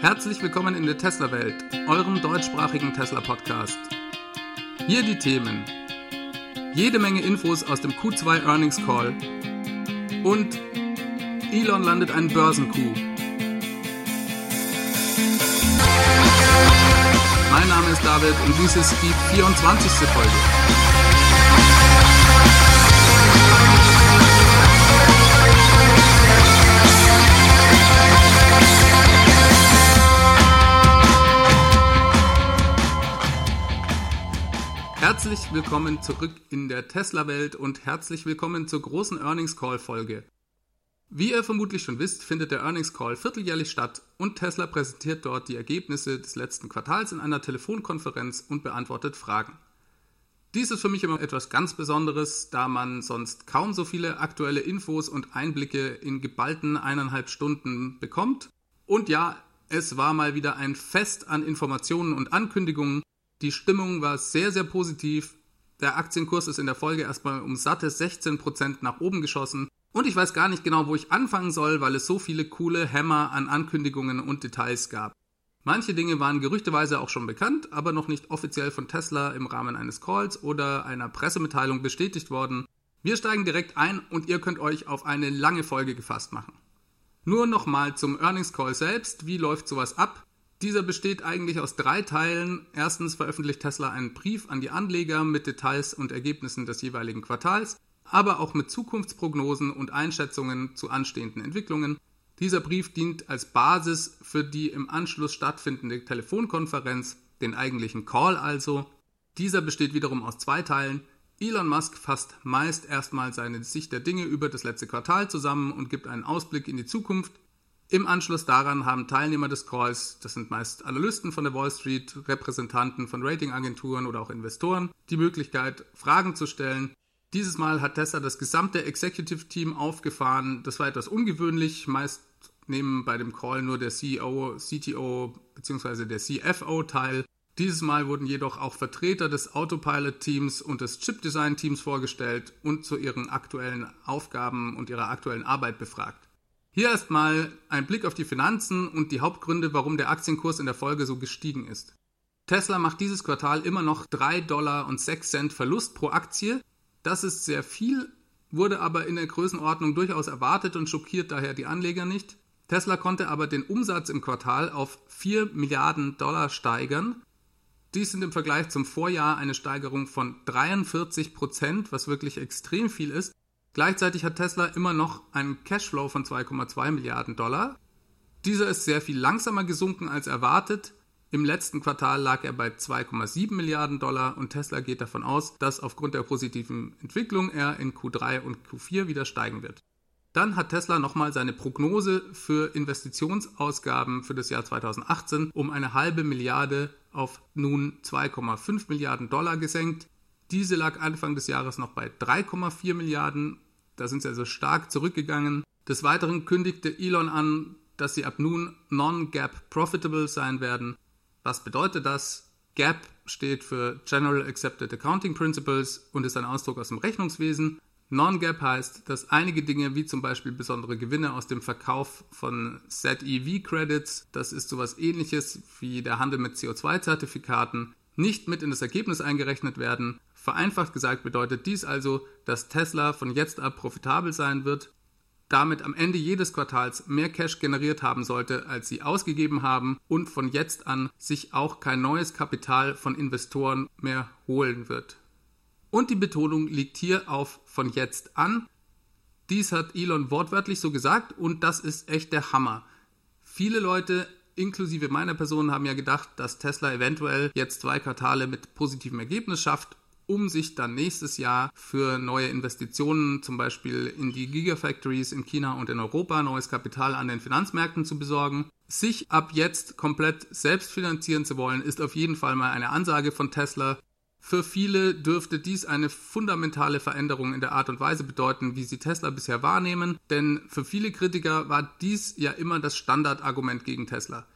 Herzlich willkommen in der Tesla-Welt, eurem deutschsprachigen Tesla-Podcast. Hier die Themen. Jede Menge Infos aus dem Q2 Earnings Call und Elon landet einen Börsencoup. Mein Name ist David und dies ist die 24. Folge. Herzlich willkommen zurück in der Tesla-Welt und herzlich willkommen zur großen Earnings Call-Folge. Wie ihr vermutlich schon wisst, findet der Earnings Call vierteljährlich statt und Tesla präsentiert dort die Ergebnisse des letzten Quartals in einer Telefonkonferenz und beantwortet Fragen. Dies ist für mich immer etwas ganz Besonderes, da man sonst kaum so viele aktuelle Infos und Einblicke in geballten eineinhalb Stunden bekommt. Und ja, es war mal wieder ein Fest an Informationen und Ankündigungen, die Stimmung war sehr, sehr positiv. Der Aktienkurs ist in der Folge erstmal um satte 16% nach oben geschossen. Und ich weiß gar nicht genau, wo ich anfangen soll, weil es so viele coole Hämmer an Ankündigungen und Details gab. Manche Dinge waren gerüchteweise auch schon bekannt, aber noch nicht offiziell von Tesla im Rahmen eines Calls oder einer Pressemitteilung bestätigt worden. Wir steigen direkt ein und ihr könnt euch auf eine lange Folge gefasst machen. Nur nochmal zum Earnings Call selbst. Wie läuft sowas ab? Dieser besteht eigentlich aus drei Teilen. Erstens veröffentlicht Tesla einen Brief an die Anleger mit Details und Ergebnissen des jeweiligen Quartals, aber auch mit Zukunftsprognosen und Einschätzungen zu anstehenden Entwicklungen. Dieser Brief dient als Basis für die im Anschluss stattfindende Telefonkonferenz, den eigentlichen Call also. Dieser besteht wiederum aus zwei Teilen. Elon Musk fasst meist erstmal seine Sicht der Dinge über das letzte Quartal zusammen und gibt einen Ausblick in die Zukunft. Im Anschluss daran haben Teilnehmer des Calls, das sind meist Analysten von der Wall Street, Repräsentanten von Ratingagenturen oder auch Investoren, die Möglichkeit, Fragen zu stellen. Dieses Mal hat Tesla das gesamte Executive Team aufgefahren. Das war etwas ungewöhnlich. Meist nehmen bei dem Call nur der CEO, CTO bzw. der CFO teil. Dieses Mal wurden jedoch auch Vertreter des Autopilot-Teams und des Chip-Design-Teams vorgestellt und zu ihren aktuellen Aufgaben und ihrer aktuellen Arbeit befragt. Hier erstmal ein Blick auf die Finanzen und die Hauptgründe, warum der Aktienkurs in der Folge so gestiegen ist. Tesla macht dieses Quartal immer noch 3 Dollar und 6 Cent Verlust pro Aktie. Das ist sehr viel, wurde aber in der Größenordnung durchaus erwartet und schockiert daher die Anleger nicht. Tesla konnte aber den Umsatz im Quartal auf 4 Milliarden Dollar steigern. Dies sind im Vergleich zum Vorjahr eine Steigerung von 43 Prozent, was wirklich extrem viel ist. Gleichzeitig hat Tesla immer noch einen Cashflow von 2,2 Milliarden Dollar. Dieser ist sehr viel langsamer gesunken als erwartet. Im letzten Quartal lag er bei 2,7 Milliarden Dollar und Tesla geht davon aus, dass aufgrund der positiven Entwicklung er in Q3 und Q4 wieder steigen wird. Dann hat Tesla nochmal seine Prognose für Investitionsausgaben für das Jahr 2018 um eine halbe Milliarde auf nun 2,5 Milliarden Dollar gesenkt. Diese lag Anfang des Jahres noch bei 3,4 Milliarden. Da sind sie also stark zurückgegangen. Des Weiteren kündigte Elon an, dass sie ab nun non-gap profitable sein werden. Was bedeutet das? GAP steht für General Accepted Accounting Principles und ist ein Ausdruck aus dem Rechnungswesen. Non-Gap heißt, dass einige Dinge wie zum Beispiel besondere Gewinne aus dem Verkauf von ZEV-Credits, das ist sowas ähnliches wie der Handel mit CO2-Zertifikaten, nicht mit in das Ergebnis eingerechnet werden Vereinfacht gesagt bedeutet dies also, dass Tesla von jetzt ab profitabel sein wird, damit am Ende jedes Quartals mehr Cash generiert haben sollte, als sie ausgegeben haben und von jetzt an sich auch kein neues Kapital von Investoren mehr holen wird. Und die Betonung liegt hier auf von jetzt an. Dies hat Elon wortwörtlich so gesagt und das ist echt der Hammer. Viele Leute inklusive meiner Person haben ja gedacht, dass Tesla eventuell jetzt zwei Quartale mit positivem Ergebnis schafft um sich dann nächstes Jahr für neue Investitionen, zum Beispiel in die Gigafactories in China und in Europa, neues Kapital an den Finanzmärkten zu besorgen. Sich ab jetzt komplett selbst finanzieren zu wollen, ist auf jeden Fall mal eine Ansage von Tesla. Für viele dürfte dies eine fundamentale Veränderung in der Art und Weise bedeuten, wie sie Tesla bisher wahrnehmen, denn für viele Kritiker war dies ja immer das Standardargument gegen Tesla.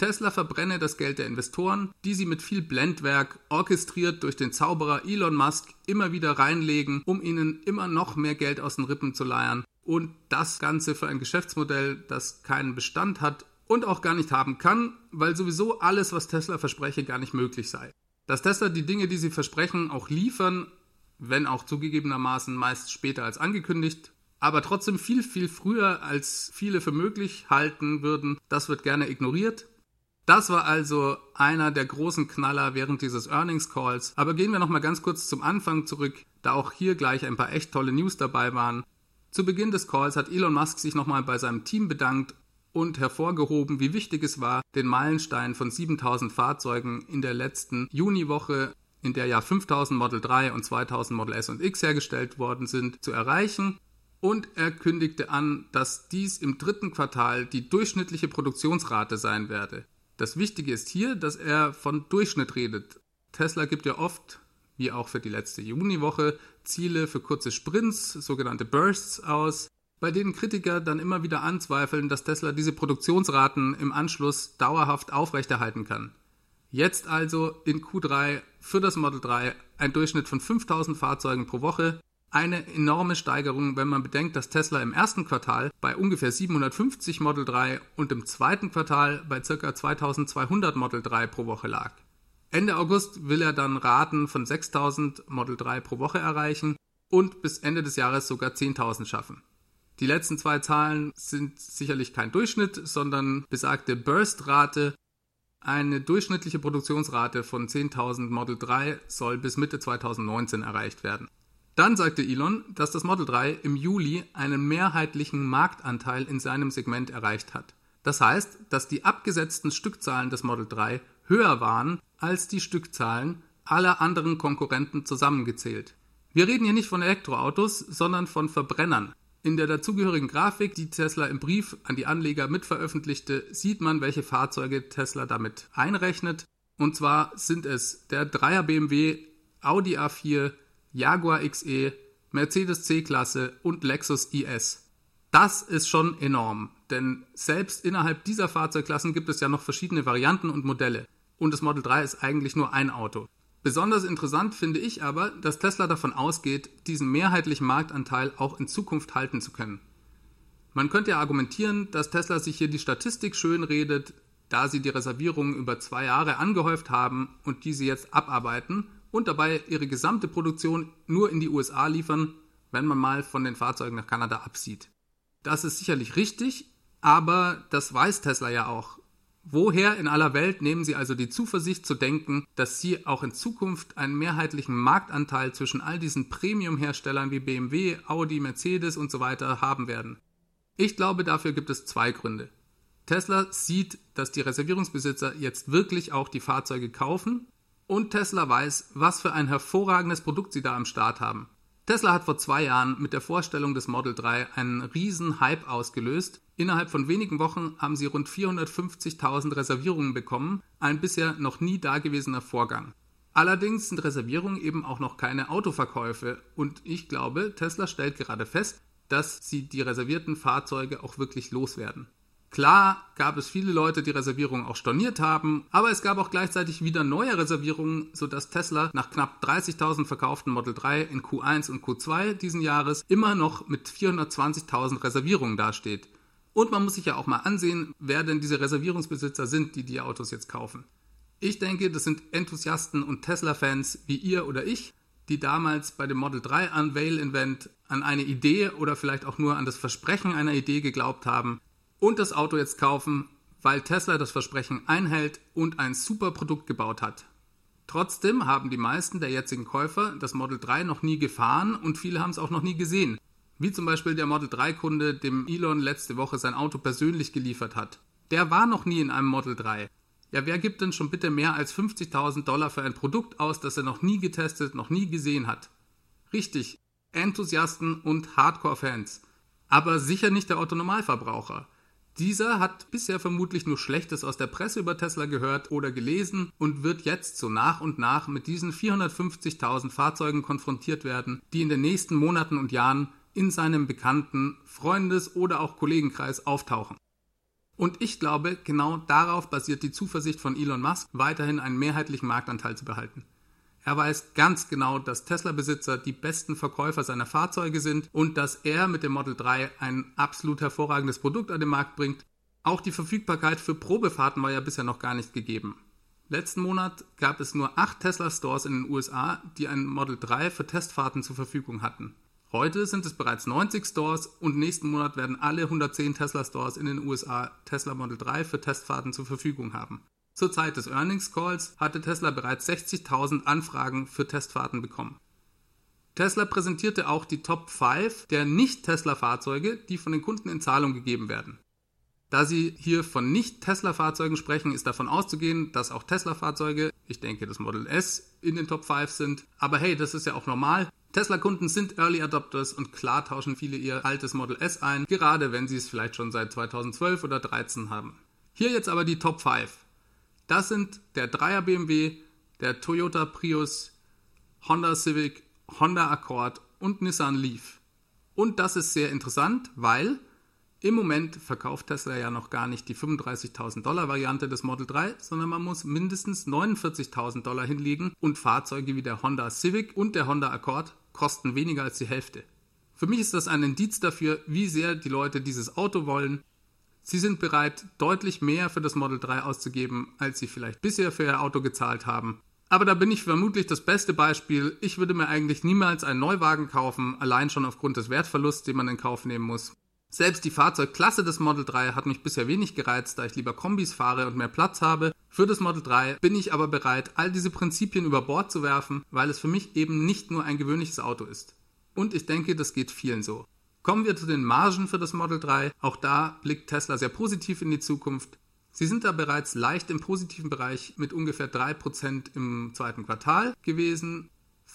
Tesla verbrenne das Geld der Investoren, die sie mit viel Blendwerk, orchestriert durch den Zauberer Elon Musk, immer wieder reinlegen, um ihnen immer noch mehr Geld aus den Rippen zu leiern. Und das Ganze für ein Geschäftsmodell, das keinen Bestand hat und auch gar nicht haben kann, weil sowieso alles, was Tesla verspreche, gar nicht möglich sei. Dass Tesla die Dinge, die sie versprechen, auch liefern, wenn auch zugegebenermaßen meist später als angekündigt, aber trotzdem viel, viel früher, als viele für möglich halten würden, das wird gerne ignoriert. Das war also einer der großen Knaller während dieses Earnings Calls. Aber gehen wir nochmal ganz kurz zum Anfang zurück, da auch hier gleich ein paar echt tolle News dabei waren. Zu Beginn des Calls hat Elon Musk sich nochmal bei seinem Team bedankt und hervorgehoben, wie wichtig es war, den Meilenstein von 7000 Fahrzeugen in der letzten Juniwoche, in der ja 5000 Model 3 und 2000 Model S und X hergestellt worden sind, zu erreichen. Und er kündigte an, dass dies im dritten Quartal die durchschnittliche Produktionsrate sein werde. Das Wichtige ist hier, dass er von Durchschnitt redet. Tesla gibt ja oft, wie auch für die letzte Juniwoche, Ziele für kurze Sprints, sogenannte Bursts aus bei denen Kritiker dann immer wieder anzweifeln, dass Tesla diese Produktionsraten im Anschluss dauerhaft aufrechterhalten kann. Jetzt also in Q3 für das Model 3 ein Durchschnitt von 5000 Fahrzeugen pro Woche, eine enorme Steigerung, wenn man bedenkt, dass Tesla im ersten Quartal bei ungefähr 750 Model 3 und im zweiten Quartal bei ca. 2200 Model 3 pro Woche lag. Ende August will er dann Raten von 6000 Model 3 pro Woche erreichen und bis Ende des Jahres sogar 10.000 schaffen. Die letzten zwei Zahlen sind sicherlich kein Durchschnitt, sondern besagte Burst-Rate. Eine durchschnittliche Produktionsrate von 10.000 Model 3 soll bis Mitte 2019 erreicht werden. Dann sagte Elon, dass das Model 3 im Juli einen mehrheitlichen Marktanteil in seinem Segment erreicht hat. Das heißt, dass die abgesetzten Stückzahlen des Model 3 höher waren als die Stückzahlen aller anderen Konkurrenten zusammengezählt. Wir reden hier nicht von Elektroautos, sondern von Verbrennern. In der dazugehörigen Grafik, die Tesla im Brief an die Anleger mitveröffentlichte, sieht man, welche Fahrzeuge Tesla damit einrechnet. Und zwar sind es der 3er BMW, Audi A4, Jaguar XE, Mercedes C-Klasse und Lexus IS. Das ist schon enorm, denn selbst innerhalb dieser Fahrzeugklassen gibt es ja noch verschiedene Varianten und Modelle. Und das Model 3 ist eigentlich nur ein Auto. Besonders interessant finde ich aber, dass Tesla davon ausgeht, diesen mehrheitlichen Marktanteil auch in Zukunft halten zu können. Man könnte ja argumentieren, dass Tesla sich hier die Statistik schönredet, da sie die Reservierungen über zwei Jahre angehäuft haben und diese jetzt abarbeiten und dabei ihre gesamte Produktion nur in die USA liefern, wenn man mal von den Fahrzeugen nach Kanada absieht. Das ist sicherlich richtig, aber das weiß Tesla ja auch. Woher in aller Welt nehmen Sie also die Zuversicht zu denken, dass Sie auch in Zukunft einen mehrheitlichen Marktanteil zwischen all diesen Premium-Herstellern wie BMW, Audi, Mercedes und so weiter haben werden? Ich glaube, dafür gibt es zwei Gründe. Tesla sieht, dass die Reservierungsbesitzer jetzt wirklich auch die Fahrzeuge kaufen und Tesla weiß, was für ein hervorragendes Produkt sie da am Start haben. Tesla hat vor zwei Jahren mit der Vorstellung des Model 3 einen riesen Hype ausgelöst. Innerhalb von wenigen Wochen haben sie rund 450.000 Reservierungen bekommen, ein bisher noch nie dagewesener Vorgang. Allerdings sind Reservierungen eben auch noch keine Autoverkäufe und ich glaube, Tesla stellt gerade fest, dass sie die reservierten Fahrzeuge auch wirklich loswerden. Klar gab es viele Leute, die Reservierungen auch storniert haben, aber es gab auch gleichzeitig wieder neue Reservierungen, sodass Tesla nach knapp 30.000 verkauften Model 3 in Q1 und Q2 diesen Jahres immer noch mit 420.000 Reservierungen dasteht. Und man muss sich ja auch mal ansehen, wer denn diese Reservierungsbesitzer sind, die die Autos jetzt kaufen. Ich denke, das sind Enthusiasten und Tesla-Fans wie ihr oder ich, die damals bei dem Model 3 Unveil-Event an eine Idee oder vielleicht auch nur an das Versprechen einer Idee geglaubt haben, und das Auto jetzt kaufen, weil Tesla das Versprechen einhält und ein super Produkt gebaut hat. Trotzdem haben die meisten der jetzigen Käufer das Model 3 noch nie gefahren und viele haben es auch noch nie gesehen. Wie zum Beispiel der Model 3-Kunde, dem Elon letzte Woche sein Auto persönlich geliefert hat. Der war noch nie in einem Model 3. Ja, wer gibt denn schon bitte mehr als 50.000 Dollar für ein Produkt aus, das er noch nie getestet, noch nie gesehen hat? Richtig, Enthusiasten und Hardcore-Fans. Aber sicher nicht der Autonormalverbraucher. Dieser hat bisher vermutlich nur Schlechtes aus der Presse über Tesla gehört oder gelesen und wird jetzt so nach und nach mit diesen 450.000 Fahrzeugen konfrontiert werden, die in den nächsten Monaten und Jahren in seinem bekannten Freundes- oder auch Kollegenkreis auftauchen. Und ich glaube, genau darauf basiert die Zuversicht von Elon Musk, weiterhin einen mehrheitlichen Marktanteil zu behalten. Er weiß ganz genau, dass Tesla-Besitzer die besten Verkäufer seiner Fahrzeuge sind und dass er mit dem Model 3 ein absolut hervorragendes Produkt an den Markt bringt. Auch die Verfügbarkeit für Probefahrten war ja bisher noch gar nicht gegeben. Letzten Monat gab es nur acht Tesla Stores in den USA, die ein Model 3 für Testfahrten zur Verfügung hatten. Heute sind es bereits 90 Stores und nächsten Monat werden alle 110 Tesla Stores in den USA Tesla Model 3 für Testfahrten zur Verfügung haben. Zur Zeit des Earnings Calls hatte Tesla bereits 60.000 Anfragen für Testfahrten bekommen. Tesla präsentierte auch die Top 5 der Nicht-Tesla-Fahrzeuge, die von den Kunden in Zahlung gegeben werden. Da Sie hier von Nicht-Tesla-Fahrzeugen sprechen, ist davon auszugehen, dass auch Tesla-Fahrzeuge, ich denke das Model S, in den Top 5 sind. Aber hey, das ist ja auch normal. Tesla-Kunden sind Early Adopters und klar tauschen viele ihr altes Model S ein, gerade wenn sie es vielleicht schon seit 2012 oder 2013 haben. Hier jetzt aber die Top 5. Das sind der 3er BMW, der Toyota Prius, Honda Civic, Honda Accord und Nissan Leaf. Und das ist sehr interessant, weil im Moment verkauft Tesla ja noch gar nicht die 35.000 Dollar Variante des Model 3, sondern man muss mindestens 49.000 Dollar hinlegen und Fahrzeuge wie der Honda Civic und der Honda Accord kosten weniger als die Hälfte. Für mich ist das ein Indiz dafür, wie sehr die Leute dieses Auto wollen. Sie sind bereit, deutlich mehr für das Model 3 auszugeben, als sie vielleicht bisher für ihr Auto gezahlt haben. Aber da bin ich vermutlich das beste Beispiel. Ich würde mir eigentlich niemals einen Neuwagen kaufen, allein schon aufgrund des Wertverlusts, den man in Kauf nehmen muss. Selbst die Fahrzeugklasse des Model 3 hat mich bisher wenig gereizt, da ich lieber Kombis fahre und mehr Platz habe. Für das Model 3 bin ich aber bereit, all diese Prinzipien über Bord zu werfen, weil es für mich eben nicht nur ein gewöhnliches Auto ist. Und ich denke, das geht vielen so. Kommen wir zu den Margen für das Model 3. Auch da blickt Tesla sehr positiv in die Zukunft. Sie sind da bereits leicht im positiven Bereich mit ungefähr 3% im zweiten Quartal gewesen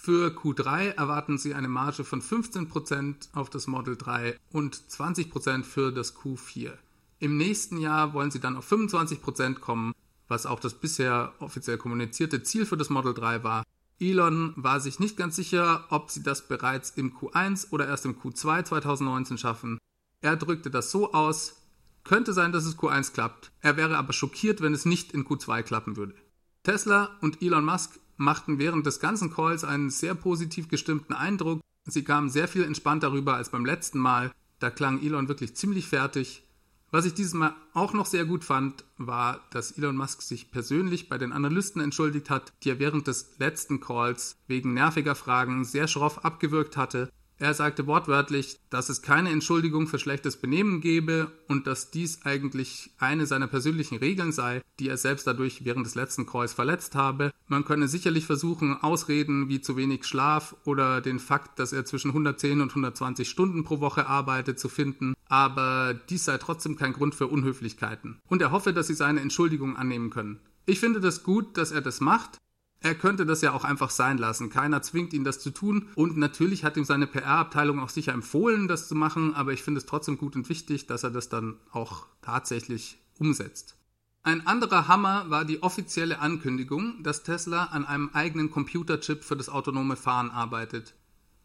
für Q3 erwarten Sie eine Marge von 15% auf das Model 3 und 20% für das Q4. Im nächsten Jahr wollen Sie dann auf 25% kommen, was auch das bisher offiziell kommunizierte Ziel für das Model 3 war. Elon war sich nicht ganz sicher, ob sie das bereits im Q1 oder erst im Q2 2019 schaffen. Er drückte das so aus, könnte sein, dass es Q1 klappt. Er wäre aber schockiert, wenn es nicht in Q2 klappen würde. Tesla und Elon Musk machten während des ganzen Calls einen sehr positiv gestimmten Eindruck. Sie kamen sehr viel entspannter rüber als beim letzten Mal. Da klang Elon wirklich ziemlich fertig. Was ich dieses Mal auch noch sehr gut fand, war, dass Elon Musk sich persönlich bei den Analysten entschuldigt hat, die er während des letzten Calls wegen nerviger Fragen sehr schroff abgewürgt hatte. Er sagte wortwörtlich, dass es keine Entschuldigung für schlechtes Benehmen gebe und dass dies eigentlich eine seiner persönlichen Regeln sei, die er selbst dadurch während des letzten Calls verletzt habe. Man könne sicherlich versuchen, Ausreden wie zu wenig Schlaf oder den Fakt, dass er zwischen 110 und 120 Stunden pro Woche arbeitet, zu finden, aber dies sei trotzdem kein Grund für Unhöflichkeiten. Und er hoffe, dass sie seine Entschuldigung annehmen können. Ich finde das gut, dass er das macht, er könnte das ja auch einfach sein lassen. Keiner zwingt ihn, das zu tun. Und natürlich hat ihm seine PR-Abteilung auch sicher empfohlen, das zu machen. Aber ich finde es trotzdem gut und wichtig, dass er das dann auch tatsächlich umsetzt. Ein anderer Hammer war die offizielle Ankündigung, dass Tesla an einem eigenen Computerchip für das autonome Fahren arbeitet.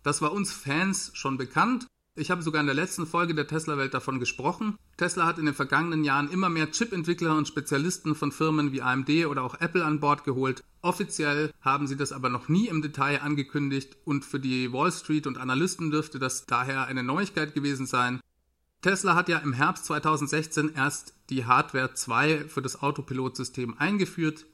Das war uns Fans schon bekannt ich habe sogar in der letzten Folge der Tesla-Welt davon gesprochen. Tesla hat in den vergangenen Jahren immer mehr Chip-Entwickler und Spezialisten von Firmen wie AMD oder auch Apple an Bord geholt. Offiziell haben sie das aber noch nie im Detail angekündigt und für die Wall Street und Analysten dürfte das daher eine Neuigkeit gewesen sein. Tesla hat ja im Herbst 2016 erst die Hardware 2 für das Autopilot-System eingeführt.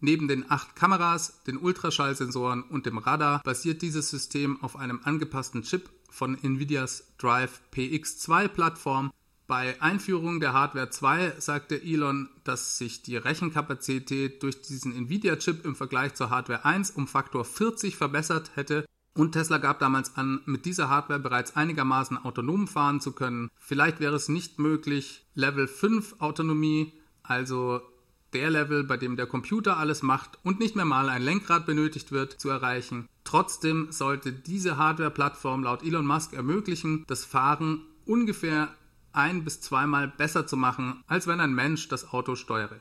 Neben den acht Kameras, den Ultraschallsensoren und dem Radar basiert dieses System auf einem angepassten Chip von Nvidias Drive PX2 Plattform. Bei Einführung der Hardware 2 sagte Elon, dass sich die Rechenkapazität durch diesen Nvidia-Chip im Vergleich zur Hardware 1 um Faktor 40 verbessert hätte. Und Tesla gab damals an, mit dieser Hardware bereits einigermaßen autonom fahren zu können. Vielleicht wäre es nicht möglich, Level 5 Autonomie, also der Level, bei dem der Computer alles macht und nicht mehr mal ein Lenkrad benötigt wird, zu erreichen. Trotzdem sollte diese Hardware-Plattform laut Elon Musk ermöglichen, das Fahren ungefähr ein bis zweimal besser zu machen, als wenn ein Mensch das Auto steuere.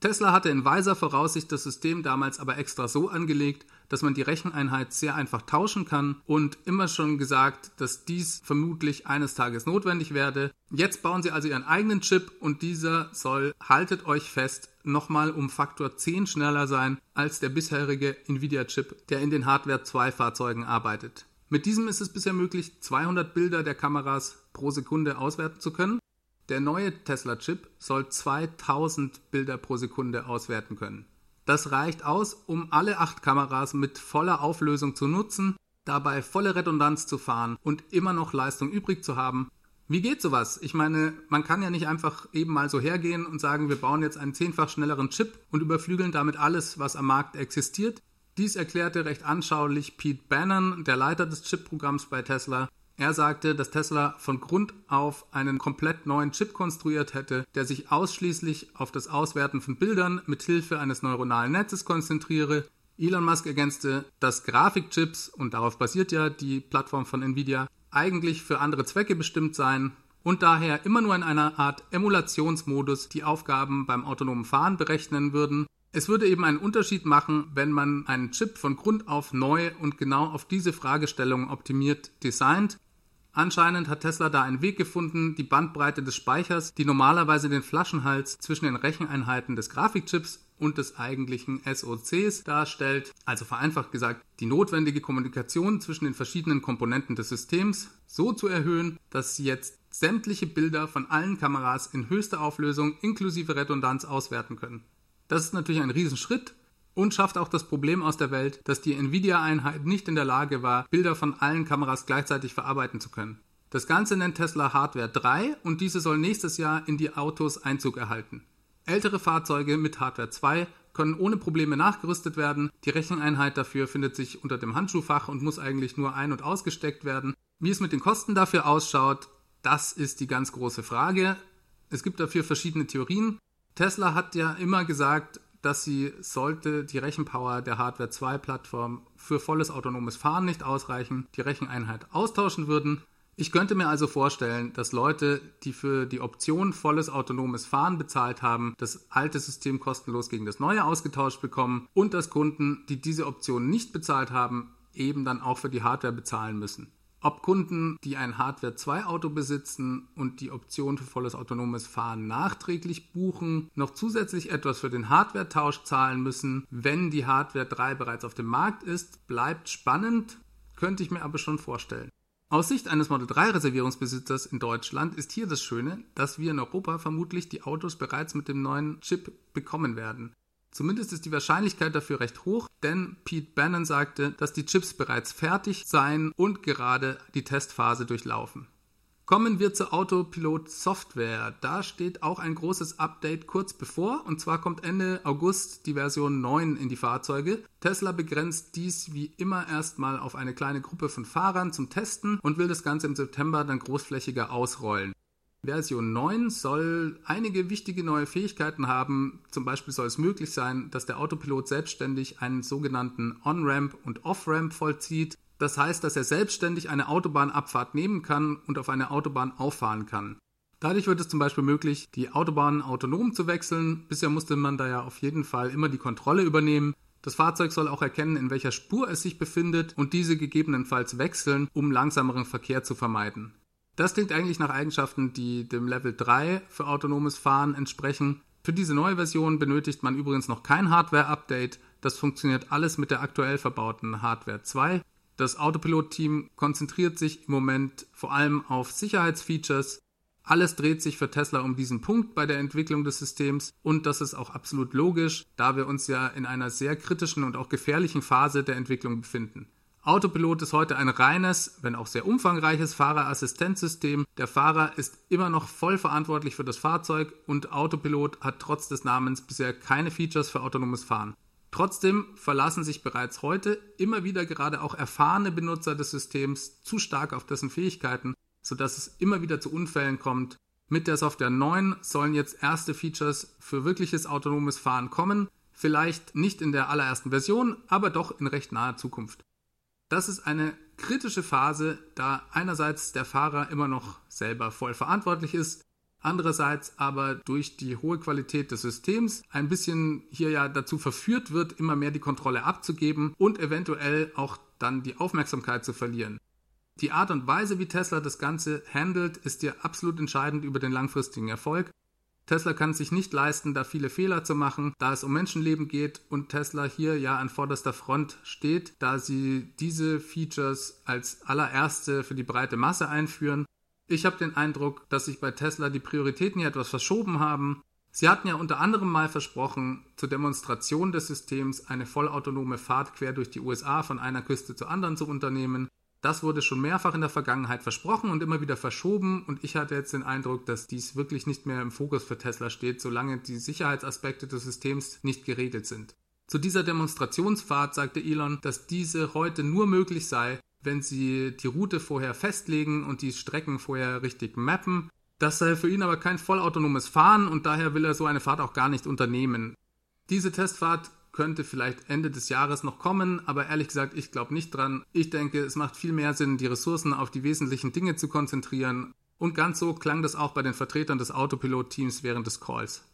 Tesla hatte in weiser Voraussicht das System damals aber extra so angelegt, dass man die Recheneinheit sehr einfach tauschen kann und immer schon gesagt, dass dies vermutlich eines Tages notwendig werde. Jetzt bauen sie also ihren eigenen Chip und dieser soll, haltet euch fest, nochmal um Faktor 10 schneller sein als der bisherige Nvidia-Chip, der in den Hardware 2 Fahrzeugen arbeitet. Mit diesem ist es bisher möglich, 200 Bilder der Kameras pro Sekunde auswerten zu können. Der neue Tesla-Chip soll 2000 Bilder pro Sekunde auswerten können. Das reicht aus, um alle acht Kameras mit voller Auflösung zu nutzen, dabei volle Redundanz zu fahren und immer noch Leistung übrig zu haben. Wie geht sowas? Ich meine, man kann ja nicht einfach eben mal so hergehen und sagen, wir bauen jetzt einen zehnfach schnelleren Chip und überflügeln damit alles, was am Markt existiert. Dies erklärte recht anschaulich Pete Bannon, der Leiter des Chip-Programms bei Tesla, er sagte, dass Tesla von Grund auf einen komplett neuen Chip konstruiert hätte, der sich ausschließlich auf das Auswerten von Bildern mit Hilfe eines neuronalen Netzes konzentriere. Elon Musk ergänzte, dass Grafikchips, und darauf basiert ja die Plattform von Nvidia, eigentlich für andere Zwecke bestimmt seien und daher immer nur in einer Art Emulationsmodus die Aufgaben beim autonomen Fahren berechnen würden. Es würde eben einen Unterschied machen, wenn man einen Chip von Grund auf neu und genau auf diese Fragestellung optimiert designt Anscheinend hat Tesla da einen Weg gefunden, die Bandbreite des Speichers, die normalerweise den Flaschenhals zwischen den Recheneinheiten des Grafikchips und des eigentlichen SOCs darstellt, also vereinfacht gesagt die notwendige Kommunikation zwischen den verschiedenen Komponenten des Systems, so zu erhöhen, dass sie jetzt sämtliche Bilder von allen Kameras in höchster Auflösung inklusive Redundanz auswerten können. Das ist natürlich ein Riesenschritt, und schafft auch das Problem aus der Welt, dass die Nvidia-Einheit nicht in der Lage war, Bilder von allen Kameras gleichzeitig verarbeiten zu können. Das Ganze nennt Tesla Hardware 3 und diese soll nächstes Jahr in die Autos Einzug erhalten. Ältere Fahrzeuge mit Hardware 2 können ohne Probleme nachgerüstet werden. Die Recheneinheit dafür findet sich unter dem Handschuhfach und muss eigentlich nur ein- und ausgesteckt werden. Wie es mit den Kosten dafür ausschaut, das ist die ganz große Frage. Es gibt dafür verschiedene Theorien. Tesla hat ja immer gesagt, dass sie, sollte die Rechenpower der Hardware 2 Plattform für volles autonomes Fahren nicht ausreichen, die Recheneinheit austauschen würden. Ich könnte mir also vorstellen, dass Leute, die für die Option volles autonomes Fahren bezahlt haben, das alte System kostenlos gegen das neue ausgetauscht bekommen und dass Kunden, die diese Option nicht bezahlt haben, eben dann auch für die Hardware bezahlen müssen. Ob Kunden, die ein Hardware 2 Auto besitzen und die Option für volles autonomes Fahren nachträglich buchen, noch zusätzlich etwas für den Hardware-Tausch zahlen müssen, wenn die Hardware 3 bereits auf dem Markt ist, bleibt spannend, könnte ich mir aber schon vorstellen. Aus Sicht eines Model 3 Reservierungsbesitzers in Deutschland ist hier das Schöne, dass wir in Europa vermutlich die Autos bereits mit dem neuen Chip bekommen werden. Zumindest ist die Wahrscheinlichkeit dafür recht hoch, denn Pete Bannon sagte, dass die Chips bereits fertig seien und gerade die Testphase durchlaufen. Kommen wir zur Autopilot Software. Da steht auch ein großes Update kurz bevor und zwar kommt Ende August die Version 9 in die Fahrzeuge. Tesla begrenzt dies wie immer erstmal auf eine kleine Gruppe von Fahrern zum Testen und will das Ganze im September dann großflächiger ausrollen. Version 9 soll einige wichtige neue Fähigkeiten haben. Zum Beispiel soll es möglich sein, dass der Autopilot selbstständig einen sogenannten On-Ramp und Off-Ramp vollzieht. Das heißt, dass er selbstständig eine Autobahnabfahrt nehmen kann und auf eine Autobahn auffahren kann. Dadurch wird es zum Beispiel möglich, die Autobahn autonom zu wechseln. Bisher musste man da ja auf jeden Fall immer die Kontrolle übernehmen. Das Fahrzeug soll auch erkennen, in welcher Spur es sich befindet und diese gegebenenfalls wechseln, um langsameren Verkehr zu vermeiden. Das klingt eigentlich nach Eigenschaften, die dem Level 3 für autonomes Fahren entsprechen. Für diese neue Version benötigt man übrigens noch kein Hardware-Update. Das funktioniert alles mit der aktuell verbauten Hardware 2. Das Autopilot-Team konzentriert sich im Moment vor allem auf Sicherheitsfeatures. Alles dreht sich für Tesla um diesen Punkt bei der Entwicklung des Systems und das ist auch absolut logisch, da wir uns ja in einer sehr kritischen und auch gefährlichen Phase der Entwicklung befinden. Autopilot ist heute ein reines, wenn auch sehr umfangreiches Fahrerassistenzsystem. Der Fahrer ist immer noch voll verantwortlich für das Fahrzeug und Autopilot hat trotz des Namens bisher keine Features für autonomes Fahren. Trotzdem verlassen sich bereits heute immer wieder gerade auch erfahrene Benutzer des Systems zu stark auf dessen Fähigkeiten, sodass es immer wieder zu Unfällen kommt. Mit der Software 9 sollen jetzt erste Features für wirkliches autonomes Fahren kommen, vielleicht nicht in der allerersten Version, aber doch in recht naher Zukunft. Das ist eine kritische Phase, da einerseits der Fahrer immer noch selber voll verantwortlich ist, andererseits aber durch die hohe Qualität des Systems ein bisschen hier ja dazu verführt wird, immer mehr die Kontrolle abzugeben und eventuell auch dann die Aufmerksamkeit zu verlieren. Die Art und Weise, wie Tesla das Ganze handelt, ist ja absolut entscheidend über den langfristigen Erfolg. Tesla kann sich nicht leisten, da viele Fehler zu machen, da es um Menschenleben geht und Tesla hier ja an vorderster Front steht, da sie diese Features als allererste für die breite Masse einführen. Ich habe den Eindruck, dass sich bei Tesla die Prioritäten hier etwas verschoben haben. Sie hatten ja unter anderem mal versprochen, zur Demonstration des Systems eine vollautonome Fahrt quer durch die USA von einer Küste zur anderen zu unternehmen. Das wurde schon mehrfach in der Vergangenheit versprochen und immer wieder verschoben und ich hatte jetzt den Eindruck, dass dies wirklich nicht mehr im Fokus für Tesla steht, solange die Sicherheitsaspekte des Systems nicht geregelt sind. Zu dieser Demonstrationsfahrt sagte Elon, dass diese heute nur möglich sei, wenn sie die Route vorher festlegen und die Strecken vorher richtig mappen. Das sei für ihn aber kein vollautonomes Fahren und daher will er so eine Fahrt auch gar nicht unternehmen. Diese Testfahrt könnte vielleicht Ende des Jahres noch kommen, aber ehrlich gesagt, ich glaube nicht dran. Ich denke, es macht viel mehr Sinn, die Ressourcen auf die wesentlichen Dinge zu konzentrieren. Und ganz so klang das auch bei den Vertretern des Autopilot-Teams während des Calls.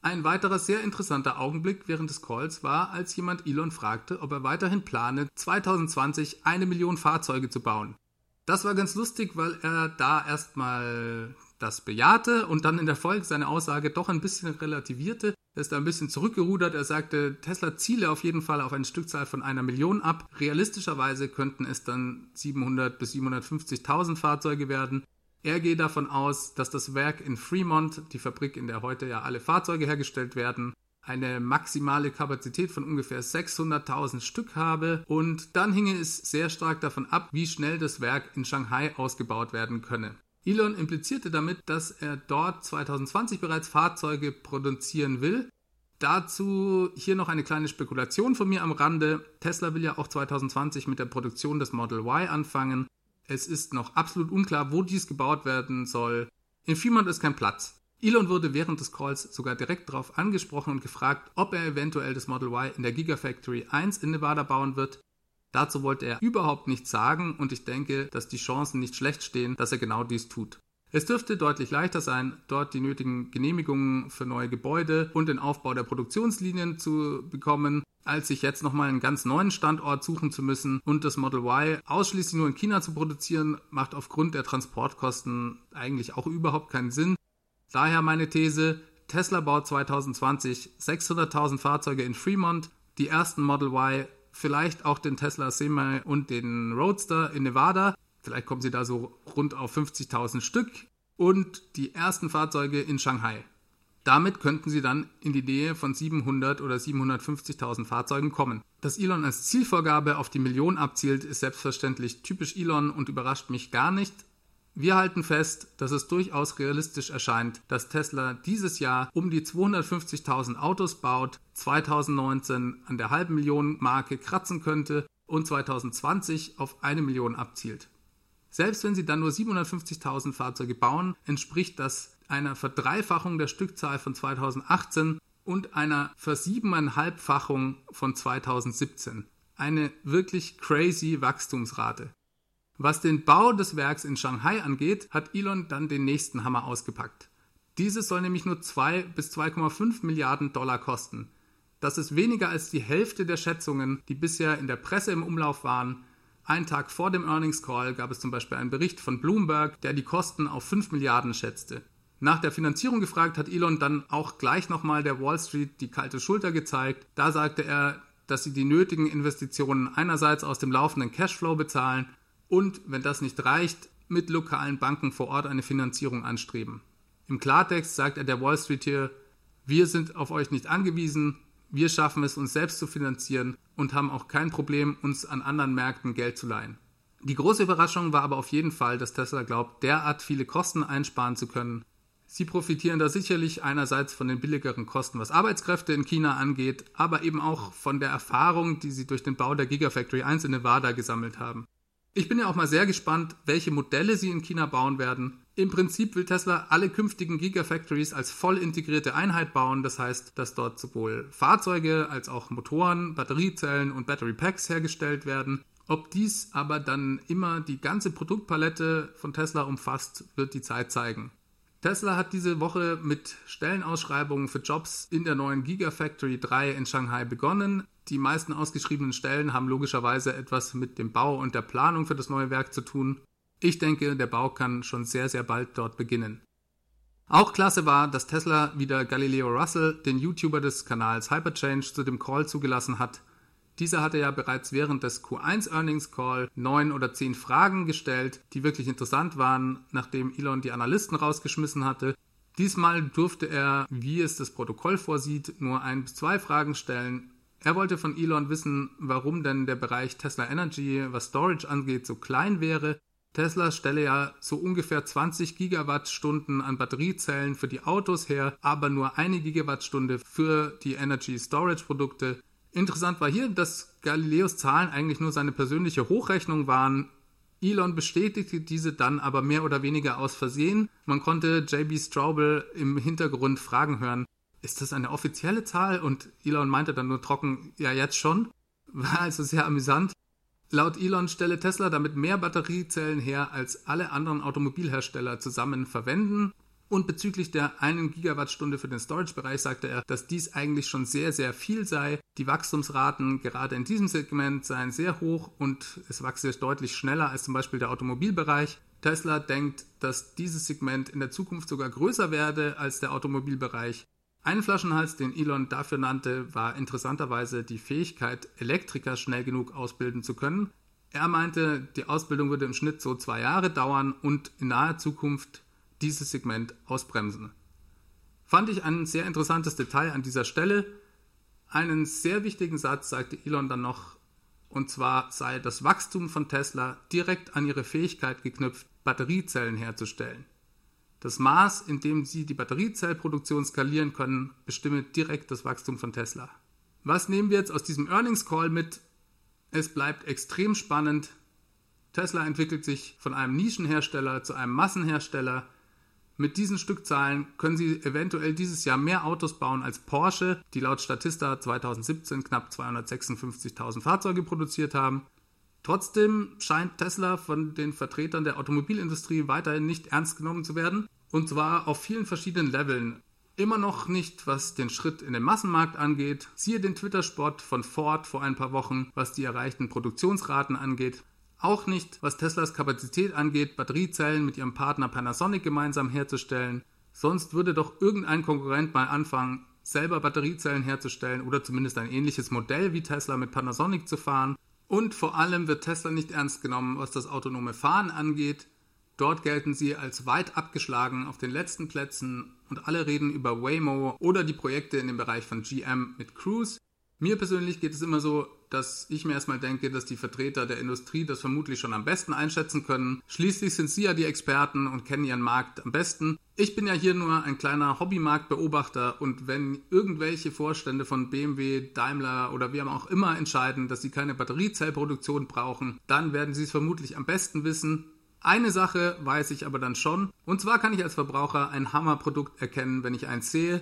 Ein weiterer sehr interessanter Augenblick während des Calls war, als jemand Elon fragte, ob er weiterhin plane, 2020 eine Million Fahrzeuge zu bauen. Das war ganz lustig, weil er da erstmal das bejahte und dann in der Folge seine Aussage doch ein bisschen relativierte er ist da ein bisschen zurückgerudert. Er sagte, Tesla ziele auf jeden Fall auf eine Stückzahl von einer Million ab. Realistischerweise könnten es dann 700 bis 750.000 Fahrzeuge werden. Er gehe davon aus, dass das Werk in Fremont, die Fabrik, in der heute ja alle Fahrzeuge hergestellt werden, eine maximale Kapazität von ungefähr 600.000 Stück habe und dann hinge es sehr stark davon ab, wie schnell das Werk in Shanghai ausgebaut werden könne. Elon implizierte damit, dass er dort 2020 bereits Fahrzeuge produzieren will. Dazu hier noch eine kleine Spekulation von mir am Rande. Tesla will ja auch 2020 mit der Produktion des Model Y anfangen. Es ist noch absolut unklar, wo dies gebaut werden soll. In Fremont ist kein Platz. Elon wurde während des Calls sogar direkt darauf angesprochen und gefragt, ob er eventuell das Model Y in der Gigafactory 1 in Nevada bauen wird. Dazu wollte er überhaupt nichts sagen und ich denke, dass die Chancen nicht schlecht stehen, dass er genau dies tut. Es dürfte deutlich leichter sein, dort die nötigen Genehmigungen für neue Gebäude und den Aufbau der Produktionslinien zu bekommen, als sich jetzt nochmal einen ganz neuen Standort suchen zu müssen und das Model Y ausschließlich nur in China zu produzieren, macht aufgrund der Transportkosten eigentlich auch überhaupt keinen Sinn. Daher meine These, Tesla baut 2020 600.000 Fahrzeuge in Fremont, die ersten Model Y vielleicht auch den Tesla Semi und den Roadster in Nevada. Vielleicht kommen sie da so rund auf 50.000 Stück und die ersten Fahrzeuge in Shanghai. Damit könnten sie dann in die Nähe von 700 oder 750.000 Fahrzeugen kommen. Dass Elon als Zielvorgabe auf die Million abzielt, ist selbstverständlich typisch Elon und überrascht mich gar nicht. Wir halten fest, dass es durchaus realistisch erscheint, dass Tesla dieses Jahr um die 250.000 Autos baut, 2019 an der halben Million Marke kratzen könnte und 2020 auf eine Million abzielt. Selbst wenn sie dann nur 750.000 Fahrzeuge bauen, entspricht das einer Verdreifachung der Stückzahl von 2018 und einer Versiebeneinhalbfachung von 2017. Eine wirklich crazy Wachstumsrate. Was den Bau des Werks in Shanghai angeht, hat Elon dann den nächsten Hammer ausgepackt. Dieses soll nämlich nur 2 bis 2,5 Milliarden Dollar kosten. Das ist weniger als die Hälfte der Schätzungen, die bisher in der Presse im Umlauf waren. Einen Tag vor dem Earnings Call gab es zum Beispiel einen Bericht von Bloomberg, der die Kosten auf 5 Milliarden schätzte. Nach der Finanzierung gefragt hat Elon dann auch gleich nochmal der Wall Street die kalte Schulter gezeigt. Da sagte er, dass sie die nötigen Investitionen einerseits aus dem laufenden Cashflow bezahlen und, wenn das nicht reicht, mit lokalen Banken vor Ort eine Finanzierung anstreben. Im Klartext sagt er der Wall Street hier, wir sind auf euch nicht angewiesen, wir schaffen es, uns selbst zu finanzieren und haben auch kein Problem, uns an anderen Märkten Geld zu leihen. Die große Überraschung war aber auf jeden Fall, dass Tesla glaubt, derart viele Kosten einsparen zu können. Sie profitieren da sicherlich einerseits von den billigeren Kosten, was Arbeitskräfte in China angeht, aber eben auch von der Erfahrung, die sie durch den Bau der Gigafactory 1 in Nevada gesammelt haben. Ich bin ja auch mal sehr gespannt, welche Modelle sie in China bauen werden. Im Prinzip will Tesla alle künftigen Gigafactories als voll integrierte Einheit bauen. Das heißt, dass dort sowohl Fahrzeuge als auch Motoren, Batteriezellen und Battery Packs hergestellt werden. Ob dies aber dann immer die ganze Produktpalette von Tesla umfasst, wird die Zeit zeigen. Tesla hat diese Woche mit Stellenausschreibungen für Jobs in der neuen Gigafactory 3 in Shanghai begonnen. Die meisten ausgeschriebenen Stellen haben logischerweise etwas mit dem Bau und der Planung für das neue Werk zu tun. Ich denke, der Bau kann schon sehr, sehr bald dort beginnen. Auch klasse war, dass Tesla wieder Galileo Russell, den YouTuber des Kanals Hyperchange, zu dem Call zugelassen hat. Dieser hatte ja bereits während des Q1 Earnings Call neun oder zehn Fragen gestellt, die wirklich interessant waren, nachdem Elon die Analysten rausgeschmissen hatte. Diesmal durfte er, wie es das Protokoll vorsieht, nur ein bis zwei Fragen stellen. Er wollte von Elon wissen, warum denn der Bereich Tesla Energy, was Storage angeht, so klein wäre. Tesla stelle ja so ungefähr 20 Gigawattstunden an Batteriezellen für die Autos her, aber nur eine Gigawattstunde für die Energy Storage Produkte. Interessant war hier, dass Galileos Zahlen eigentlich nur seine persönliche Hochrechnung waren. Elon bestätigte diese dann aber mehr oder weniger aus Versehen. Man konnte JB Straubel im Hintergrund Fragen hören. Ist das eine offizielle Zahl? Und Elon meinte dann nur trocken, ja jetzt schon. War also sehr amüsant. Laut Elon stelle Tesla damit mehr Batteriezellen her, als alle anderen Automobilhersteller zusammen verwenden. Und bezüglich der 1 Gigawattstunde für den Storage-Bereich sagte er, dass dies eigentlich schon sehr, sehr viel sei. Die Wachstumsraten gerade in diesem Segment seien sehr hoch und es wachse deutlich schneller als zum Beispiel der Automobilbereich. Tesla denkt, dass dieses Segment in der Zukunft sogar größer werde als der Automobilbereich. Ein Flaschenhals, den Elon dafür nannte, war interessanterweise die Fähigkeit, Elektriker schnell genug ausbilden zu können. Er meinte, die Ausbildung würde im Schnitt so zwei Jahre dauern und in naher Zukunft dieses Segment ausbremsen. Fand ich ein sehr interessantes Detail an dieser Stelle. Einen sehr wichtigen Satz sagte Elon dann noch, und zwar sei das Wachstum von Tesla direkt an ihre Fähigkeit geknüpft, Batteriezellen herzustellen. Das Maß, in dem sie die Batteriezellproduktion skalieren können, bestimme direkt das Wachstum von Tesla. Was nehmen wir jetzt aus diesem Earnings Call mit? Es bleibt extrem spannend. Tesla entwickelt sich von einem Nischenhersteller zu einem Massenhersteller. Mit diesen Stückzahlen können sie eventuell dieses Jahr mehr Autos bauen als Porsche, die laut Statista 2017 knapp 256.000 Fahrzeuge produziert haben. Trotzdem scheint Tesla von den Vertretern der Automobilindustrie weiterhin nicht ernst genommen zu werden, und zwar auf vielen verschiedenen Leveln. Immer noch nicht, was den Schritt in den Massenmarkt angeht. Siehe den Twitter-Spot von Ford vor ein paar Wochen, was die erreichten Produktionsraten angeht. Auch nicht, was Teslas Kapazität angeht, Batteriezellen mit ihrem Partner Panasonic gemeinsam herzustellen. Sonst würde doch irgendein Konkurrent mal anfangen, selber Batteriezellen herzustellen oder zumindest ein ähnliches Modell wie Tesla mit Panasonic zu fahren. Und vor allem wird Tesla nicht ernst genommen, was das autonome Fahren angeht. Dort gelten sie als weit abgeschlagen auf den letzten Plätzen und alle reden über Waymo oder die Projekte in dem Bereich von GM mit Cruise. Mir persönlich geht es immer so, dass ich mir erstmal denke, dass die Vertreter der Industrie das vermutlich schon am besten einschätzen können. Schließlich sind sie ja die Experten und kennen ihren Markt am besten. Ich bin ja hier nur ein kleiner Hobbymarktbeobachter und wenn irgendwelche Vorstände von BMW, Daimler oder wie auch immer entscheiden, dass sie keine Batteriezellproduktion brauchen, dann werden sie es vermutlich am besten wissen. Eine Sache weiß ich aber dann schon, und zwar kann ich als Verbraucher ein Hammerprodukt erkennen, wenn ich eins sehe,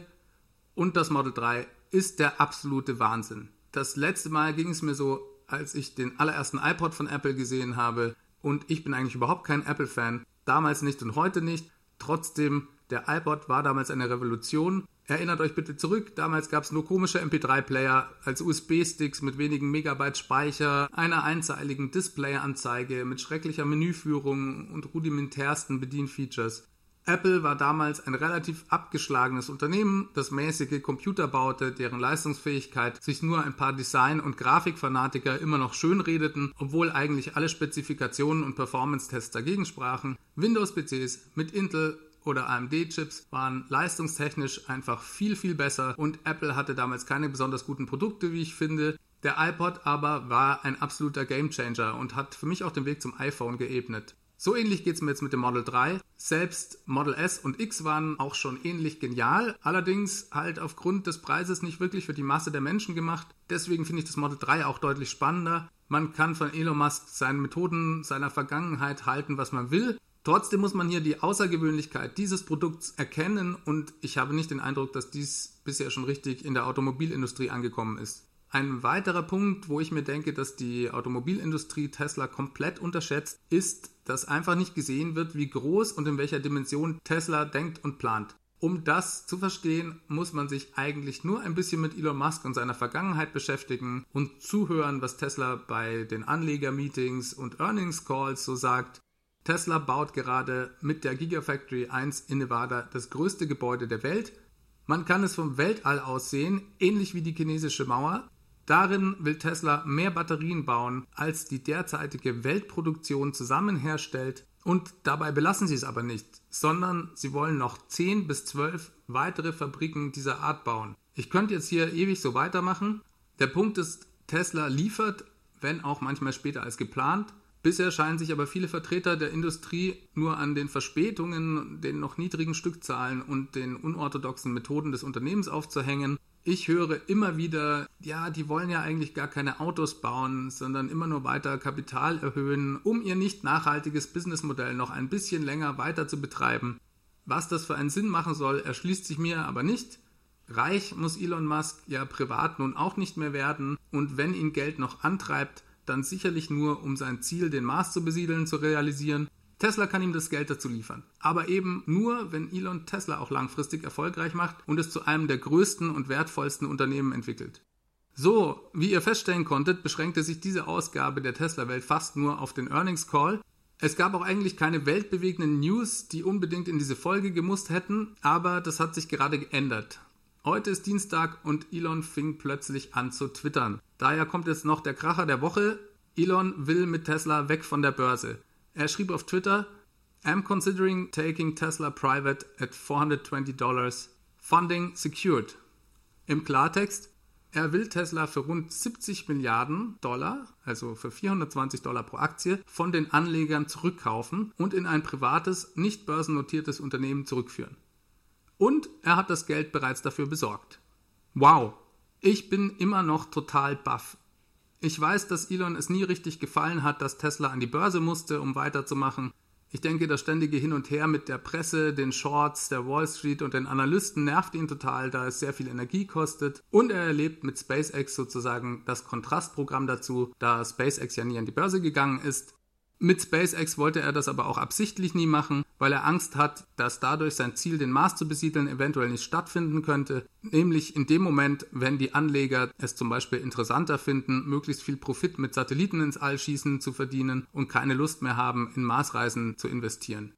und das Model 3 ist der absolute Wahnsinn. Das letzte Mal ging es mir so, als ich den allerersten iPod von Apple gesehen habe. Und ich bin eigentlich überhaupt kein Apple-Fan. Damals nicht und heute nicht. Trotzdem, der iPod war damals eine Revolution. Erinnert euch bitte zurück, damals gab es nur komische MP3-Player als USB-Sticks mit wenigen Megabyte Speicher, einer einzeiligen Display-Anzeige mit schrecklicher Menüführung und rudimentärsten Bedienfeatures. Apple war damals ein relativ abgeschlagenes Unternehmen, das mäßige Computer baute, deren Leistungsfähigkeit sich nur ein paar Design- und Grafikfanatiker immer noch schönredeten, obwohl eigentlich alle Spezifikationen und Performance-Tests dagegen sprachen. Windows-PCs mit Intel oder AMD-Chips waren leistungstechnisch einfach viel, viel besser und Apple hatte damals keine besonders guten Produkte, wie ich finde. Der iPod aber war ein absoluter Gamechanger und hat für mich auch den Weg zum iPhone geebnet. So ähnlich geht es mir jetzt mit dem Model 3. Selbst Model S und X waren auch schon ähnlich genial, allerdings halt aufgrund des Preises nicht wirklich für die Masse der Menschen gemacht. Deswegen finde ich das Model 3 auch deutlich spannender. Man kann von Elon Musk seinen Methoden seiner Vergangenheit halten, was man will. Trotzdem muss man hier die Außergewöhnlichkeit dieses Produkts erkennen und ich habe nicht den Eindruck, dass dies bisher schon richtig in der Automobilindustrie angekommen ist. Ein weiterer Punkt, wo ich mir denke, dass die Automobilindustrie Tesla komplett unterschätzt, ist, dass einfach nicht gesehen wird, wie groß und in welcher Dimension Tesla denkt und plant. Um das zu verstehen, muss man sich eigentlich nur ein bisschen mit Elon Musk und seiner Vergangenheit beschäftigen und zuhören, was Tesla bei den Anlegermeetings und Earnings Calls so sagt. Tesla baut gerade mit der Gigafactory 1 in Nevada das größte Gebäude der Welt. Man kann es vom Weltall aus sehen, ähnlich wie die chinesische Mauer. Darin will Tesla mehr Batterien bauen, als die derzeitige Weltproduktion zusammen herstellt. Und dabei belassen sie es aber nicht, sondern sie wollen noch 10 bis 12 weitere Fabriken dieser Art bauen. Ich könnte jetzt hier ewig so weitermachen. Der Punkt ist, Tesla liefert, wenn auch manchmal später als geplant. Bisher scheinen sich aber viele Vertreter der Industrie nur an den Verspätungen, den noch niedrigen Stückzahlen und den unorthodoxen Methoden des Unternehmens aufzuhängen. Ich höre immer wieder, ja, die wollen ja eigentlich gar keine Autos bauen, sondern immer nur weiter Kapital erhöhen, um ihr nicht nachhaltiges Businessmodell noch ein bisschen länger weiter zu betreiben. Was das für einen Sinn machen soll, erschließt sich mir aber nicht. Reich muss Elon Musk ja privat nun auch nicht mehr werden und wenn ihn Geld noch antreibt, dann sicherlich nur, um sein Ziel, den Mars zu besiedeln, zu realisieren. Tesla kann ihm das Geld dazu liefern. Aber eben nur, wenn Elon Tesla auch langfristig erfolgreich macht und es zu einem der größten und wertvollsten Unternehmen entwickelt. So, wie ihr feststellen konntet, beschränkte sich diese Ausgabe der Tesla-Welt fast nur auf den Earnings Call. Es gab auch eigentlich keine weltbewegenden News, die unbedingt in diese Folge gemusst hätten, aber das hat sich gerade geändert. Heute ist Dienstag und Elon fing plötzlich an zu twittern. Daher kommt jetzt noch der Kracher der Woche. Elon will mit Tesla weg von der Börse. Er schrieb auf Twitter, I'm considering taking Tesla private at 420 dollars. Funding secured. Im Klartext, er will Tesla für rund 70 Milliarden Dollar, also für 420 Dollar pro Aktie, von den Anlegern zurückkaufen und in ein privates, nicht börsennotiertes Unternehmen zurückführen. Und er hat das Geld bereits dafür besorgt. Wow, ich bin immer noch total baff. Ich weiß, dass Elon es nie richtig gefallen hat, dass Tesla an die Börse musste, um weiterzumachen. Ich denke, das ständige Hin und Her mit der Presse, den Shorts, der Wall Street und den Analysten nervt ihn total, da es sehr viel Energie kostet. Und er erlebt mit SpaceX sozusagen das Kontrastprogramm dazu, da SpaceX ja nie an die Börse gegangen ist. Mit SpaceX wollte er das aber auch absichtlich nie machen, weil er Angst hat, dass dadurch sein Ziel, den Mars zu besiedeln, eventuell nicht stattfinden könnte. Nämlich in dem Moment, wenn die Anleger es zum Beispiel interessanter finden, möglichst viel Profit mit Satelliten ins All schießen zu verdienen und keine Lust mehr haben, in Marsreisen zu investieren.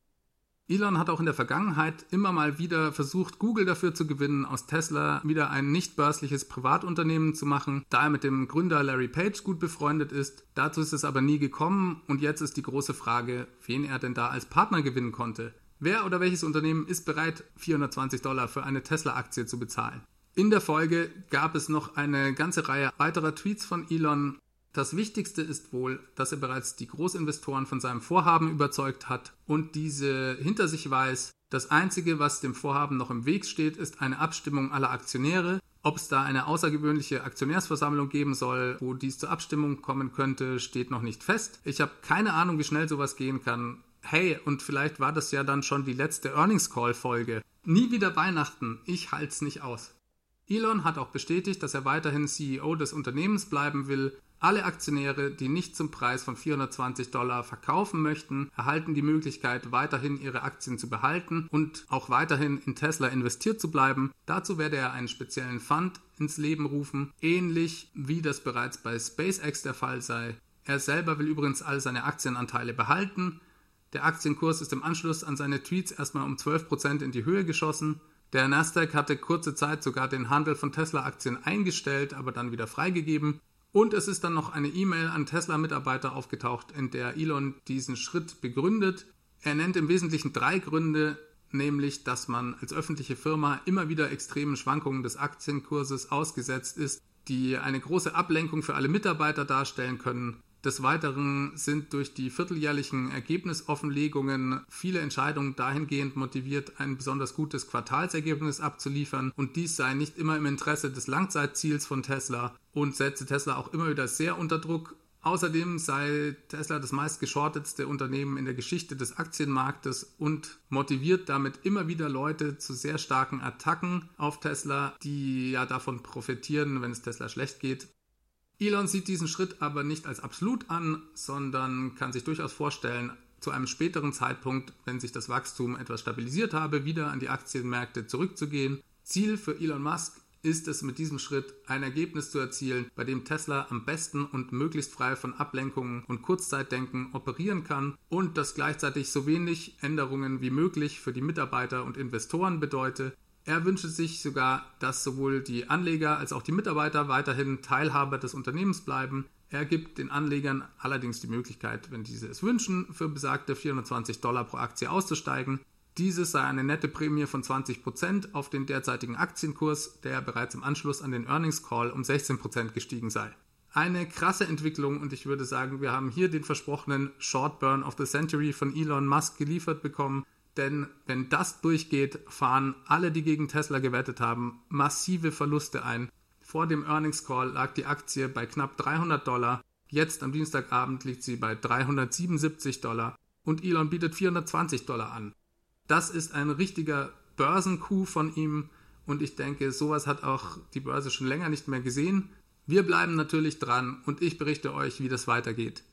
Elon hat auch in der Vergangenheit immer mal wieder versucht, Google dafür zu gewinnen, aus Tesla wieder ein nicht börsliches Privatunternehmen zu machen, da er mit dem Gründer Larry Page gut befreundet ist. Dazu ist es aber nie gekommen und jetzt ist die große Frage, wen er denn da als Partner gewinnen konnte. Wer oder welches Unternehmen ist bereit, 420 Dollar für eine Tesla-Aktie zu bezahlen? In der Folge gab es noch eine ganze Reihe weiterer Tweets von Elon, das Wichtigste ist wohl, dass er bereits die Großinvestoren von seinem Vorhaben überzeugt hat und diese hinter sich weiß. Das Einzige, was dem Vorhaben noch im Weg steht, ist eine Abstimmung aller Aktionäre. Ob es da eine außergewöhnliche Aktionärsversammlung geben soll, wo dies zur Abstimmung kommen könnte, steht noch nicht fest. Ich habe keine Ahnung, wie schnell sowas gehen kann. Hey, und vielleicht war das ja dann schon die letzte Earnings Call Folge. Nie wieder Weihnachten. Ich halte es nicht aus. Elon hat auch bestätigt, dass er weiterhin CEO des Unternehmens bleiben will alle Aktionäre, die nicht zum Preis von 420 Dollar verkaufen möchten, erhalten die Möglichkeit, weiterhin ihre Aktien zu behalten und auch weiterhin in Tesla investiert zu bleiben. Dazu werde er einen speziellen Fund ins Leben rufen, ähnlich wie das bereits bei SpaceX der Fall sei. Er selber will übrigens all seine Aktienanteile behalten. Der Aktienkurs ist im Anschluss an seine Tweets erstmal um 12% in die Höhe geschossen. Der Nasdaq hatte kurze Zeit sogar den Handel von Tesla-Aktien eingestellt, aber dann wieder freigegeben. Und es ist dann noch eine E-Mail an Tesla-Mitarbeiter aufgetaucht, in der Elon diesen Schritt begründet. Er nennt im Wesentlichen drei Gründe, nämlich dass man als öffentliche Firma immer wieder extremen Schwankungen des Aktienkurses ausgesetzt ist, die eine große Ablenkung für alle Mitarbeiter darstellen können. Des Weiteren sind durch die vierteljährlichen Ergebnisoffenlegungen viele Entscheidungen dahingehend motiviert, ein besonders gutes Quartalsergebnis abzuliefern und dies sei nicht immer im Interesse des Langzeitziels von Tesla und setze Tesla auch immer wieder sehr unter Druck. Außerdem sei Tesla das meistgeschortetste Unternehmen in der Geschichte des Aktienmarktes und motiviert damit immer wieder Leute zu sehr starken Attacken auf Tesla, die ja davon profitieren, wenn es Tesla schlecht geht. Elon sieht diesen Schritt aber nicht als absolut an, sondern kann sich durchaus vorstellen, zu einem späteren Zeitpunkt, wenn sich das Wachstum etwas stabilisiert habe, wieder an die Aktienmärkte zurückzugehen. Ziel für Elon Musk ist es mit diesem Schritt ein Ergebnis zu erzielen, bei dem Tesla am besten und möglichst frei von Ablenkungen und Kurzzeitdenken operieren kann und das gleichzeitig so wenig Änderungen wie möglich für die Mitarbeiter und Investoren bedeutet. Er wünscht sich sogar, dass sowohl die Anleger als auch die Mitarbeiter weiterhin Teilhaber des Unternehmens bleiben. Er gibt den Anlegern allerdings die Möglichkeit, wenn diese es wünschen, für besagte 420 Dollar pro Aktie auszusteigen. Dieses sei eine nette Prämie von 20% auf den derzeitigen Aktienkurs, der bereits im Anschluss an den Earnings Call um 16% gestiegen sei. Eine krasse Entwicklung und ich würde sagen, wir haben hier den versprochenen Short Burn of the Century von Elon Musk geliefert bekommen. Denn wenn das durchgeht, fahren alle, die gegen Tesla gewettet haben, massive Verluste ein. Vor dem Earnings Call lag die Aktie bei knapp 300 Dollar. Jetzt am Dienstagabend liegt sie bei 377 Dollar und Elon bietet 420 Dollar an. Das ist ein richtiger Börsenkuh von ihm und ich denke, sowas hat auch die Börse schon länger nicht mehr gesehen. Wir bleiben natürlich dran und ich berichte euch, wie das weitergeht.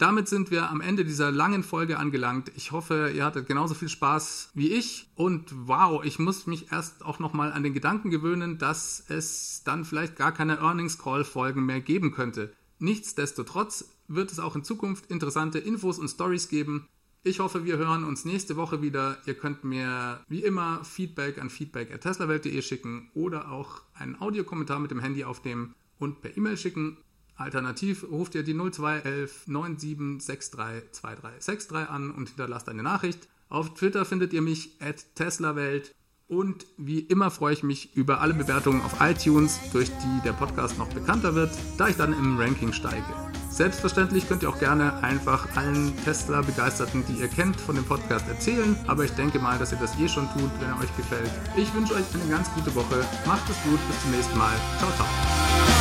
Damit sind wir am Ende dieser langen Folge angelangt. Ich hoffe, ihr hattet genauso viel Spaß wie ich. Und wow, ich muss mich erst auch nochmal an den Gedanken gewöhnen, dass es dann vielleicht gar keine Earnings Call Folgen mehr geben könnte. Nichtsdestotrotz wird es auch in Zukunft interessante Infos und Stories geben. Ich hoffe, wir hören uns nächste Woche wieder. Ihr könnt mir wie immer Feedback an feedback.teslawelt.de schicken oder auch einen Audiokommentar mit dem Handy aufnehmen und per E-Mail schicken. Alternativ ruft ihr die 0211 97632363 an und hinterlasst eine Nachricht. Auf Twitter findet ihr mich at teslawelt und wie immer freue ich mich über alle Bewertungen auf iTunes, durch die der Podcast noch bekannter wird, da ich dann im Ranking steige. Selbstverständlich könnt ihr auch gerne einfach allen Tesla-Begeisterten, die ihr kennt, von dem Podcast erzählen, aber ich denke mal, dass ihr das eh schon tut, wenn er euch gefällt. Ich wünsche euch eine ganz gute Woche, macht es gut, bis zum nächsten Mal. Ciao, ciao.